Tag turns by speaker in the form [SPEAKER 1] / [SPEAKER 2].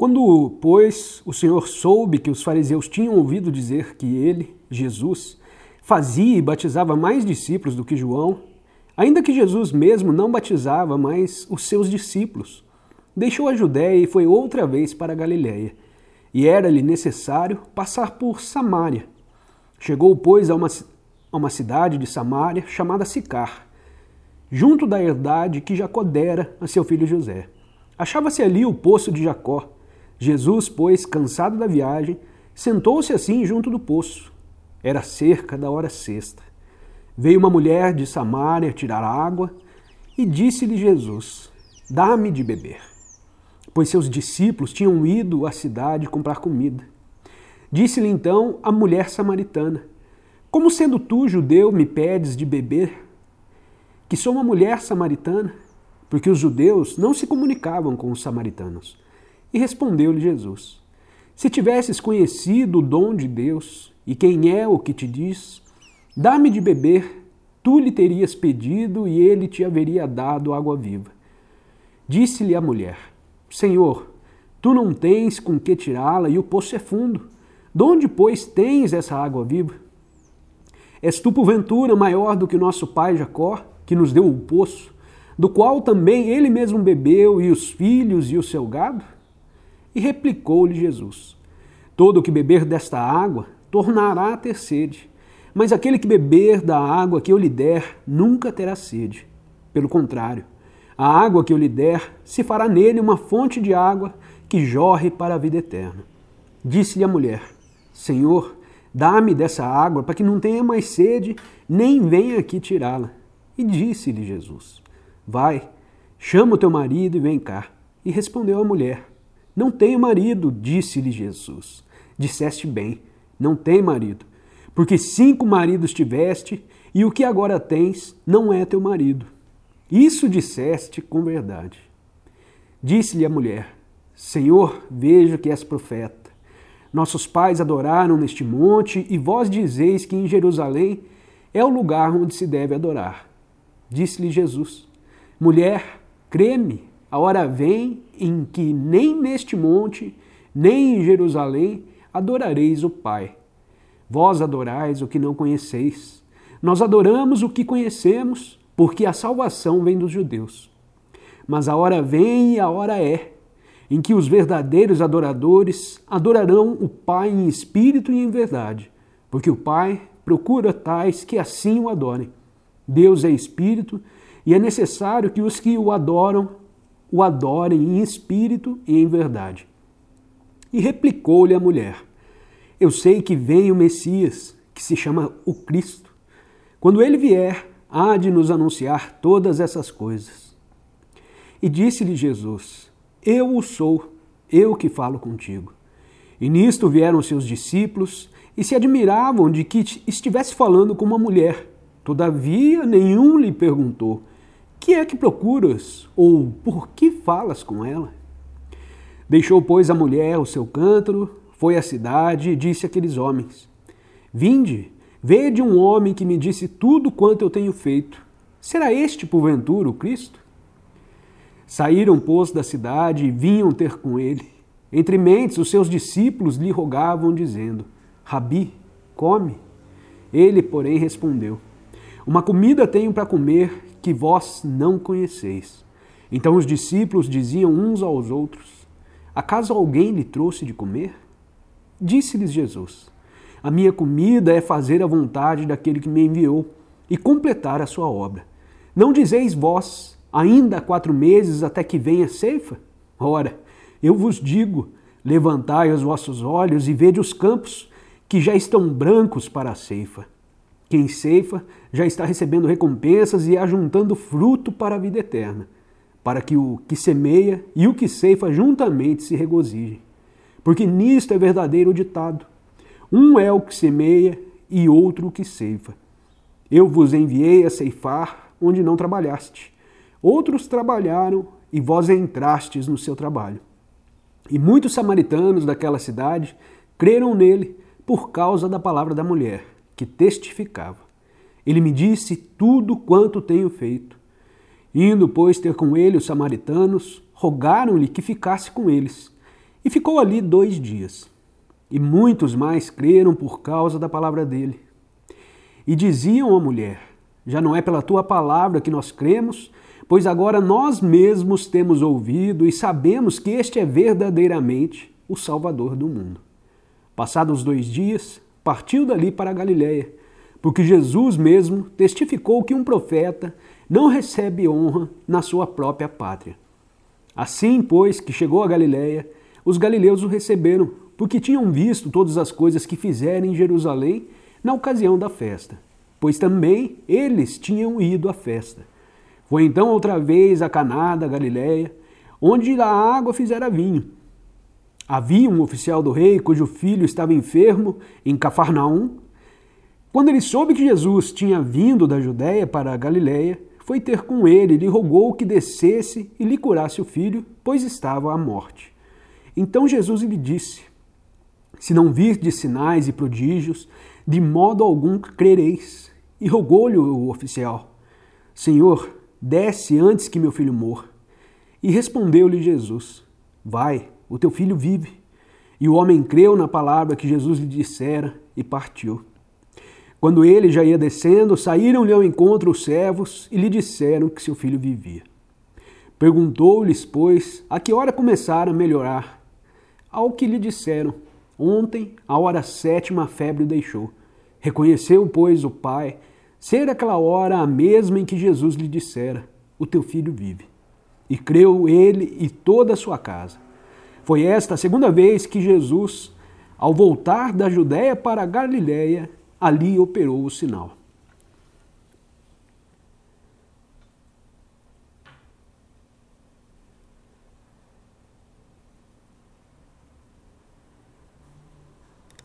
[SPEAKER 1] Quando, pois, o Senhor soube que os fariseus tinham ouvido dizer que ele, Jesus, fazia e batizava mais discípulos do que João, ainda que Jesus mesmo não batizava mais os seus discípulos, deixou a Judéia e foi outra vez para a Galiléia. E era-lhe necessário passar por Samaria. Chegou, pois, a uma, a uma cidade de Samaria chamada Sicar, junto da herdade que Jacó dera a seu filho José. Achava-se ali o poço de Jacó. Jesus, pois, cansado da viagem, sentou-se assim junto do poço. Era cerca da hora sexta. Veio uma mulher de Samaria tirar água e disse-lhe Jesus: Dá-me de beber. Pois seus discípulos tinham ido à cidade comprar comida. Disse-lhe então a mulher samaritana: Como sendo tu, judeu, me pedes de beber? Que sou uma mulher samaritana? Porque os judeus não se comunicavam com os samaritanos. E respondeu-lhe Jesus: Se tivesses conhecido o dom de Deus e quem é o que te diz, dá-me de beber, tu lhe terias pedido e ele te haveria dado água viva. Disse-lhe a mulher: Senhor, tu não tens com que tirá-la e o poço é fundo. De onde, pois, tens essa água viva? És tu, porventura, maior do que nosso pai Jacó, que nos deu o poço, do qual também ele mesmo bebeu, e os filhos e o seu gado? E replicou-lhe Jesus: Todo o que beber desta água tornará a ter sede, mas aquele que beber da água que eu lhe der nunca terá sede. Pelo contrário, a água que eu lhe der se fará nele uma fonte de água que jorre para a vida eterna. Disse-lhe a mulher: Senhor, dá-me dessa água para que não tenha mais sede, nem venha aqui tirá-la. E disse-lhe Jesus: Vai, chama o teu marido e vem cá. E respondeu a mulher: não tenho marido, disse-lhe Jesus. Disseste bem, não tem marido, porque cinco maridos tiveste, e o que agora tens não é teu marido. Isso disseste com verdade. Disse-lhe a mulher: Senhor, vejo que és profeta. Nossos pais adoraram neste monte, e vós dizeis que em Jerusalém é o lugar onde se deve adorar. Disse-lhe Jesus: Mulher, creme, a hora vem em que nem neste monte, nem em Jerusalém adorareis o Pai. Vós adorais o que não conheceis. Nós adoramos o que conhecemos, porque a salvação vem dos judeus. Mas a hora vem e a hora é, em que os verdadeiros adoradores adorarão o Pai em espírito e em verdade, porque o Pai procura tais que assim o adorem. Deus é espírito e é necessário que os que o adoram o adorem em espírito e em verdade. E replicou-lhe a mulher: Eu sei que vem o Messias, que se chama o Cristo. Quando ele vier, há de nos anunciar todas essas coisas. E disse-lhe Jesus: Eu o sou, eu que falo contigo. E nisto vieram seus discípulos e se admiravam de que estivesse falando com uma mulher. Todavia, nenhum lhe perguntou: que é que procuras? Ou por que falas com ela? Deixou, pois, a mulher o seu cântaro, foi à cidade e disse àqueles homens: Vinde, vede um homem que me disse tudo quanto eu tenho feito. Será este, porventura, o Cristo? Saíram, pois, da cidade e vinham ter com ele. Entre mentes, os seus discípulos lhe rogavam, dizendo: Rabi, come. Ele, porém, respondeu: Uma comida tenho para comer que vós não conheceis. Então os discípulos diziam uns aos outros: Acaso alguém lhe trouxe de comer? Disse-lhes Jesus: A minha comida é fazer a vontade daquele que me enviou e completar a sua obra. Não dizeis vós, ainda há quatro meses até que venha a ceifa? Ora, eu vos digo: levantai os vossos olhos e vede os campos, que já estão brancos para a ceifa. Quem ceifa já está recebendo recompensas e ajuntando fruto para a vida eterna, para que o que semeia e o que ceifa juntamente se regozijem. Porque nisto é verdadeiro o ditado: um é o que semeia e outro o que ceifa. Eu vos enviei a ceifar onde não trabalhaste. Outros trabalharam e vós entrastes no seu trabalho. E muitos samaritanos daquela cidade creram nele por causa da palavra da mulher que testificava. Ele me disse tudo quanto tenho feito. Indo, pois, ter com ele os samaritanos, rogaram-lhe que ficasse com eles. E ficou ali dois dias. E muitos mais creram por causa da palavra dele. E diziam à mulher: Já não é pela tua palavra que nós cremos, pois agora nós mesmos temos ouvido e sabemos que este é verdadeiramente o Salvador do mundo. Passados dois dias, partiu dali para a Galiléia, porque Jesus mesmo testificou que um profeta não recebe honra na sua própria pátria. Assim, pois, que chegou a Galiléia, os galileus o receberam, porque tinham visto todas as coisas que fizeram em Jerusalém na ocasião da festa, pois também eles tinham ido à festa. Foi então outra vez a Caná da Galiléia, onde a água fizera vinho. Havia um oficial do rei cujo filho estava enfermo em Cafarnaum. Quando ele soube que Jesus tinha vindo da Judéia para a Galiléia, foi ter com ele e lhe rogou que descesse e lhe curasse o filho, pois estava à morte. Então Jesus lhe disse: Se não virdes sinais e prodígios, de modo algum crereis. E rogou-lhe o oficial: Senhor, desce antes que meu filho morra. E respondeu-lhe Jesus: Vai, o teu filho vive. E o homem creu na palavra que Jesus lhe dissera e partiu. Quando ele já ia descendo, saíram-lhe ao encontro os servos e lhe disseram que seu filho vivia. Perguntou-lhes, pois, a que hora começaram a melhorar. Ao que lhe disseram, ontem, a hora sétima, a febre o deixou. Reconheceu, pois, o pai, ser aquela hora a mesma em que Jesus lhe dissera: O teu filho vive. E creu ele e toda a sua casa. Foi esta a segunda vez que Jesus, ao voltar da Judéia para a Galiléia, ali operou o sinal.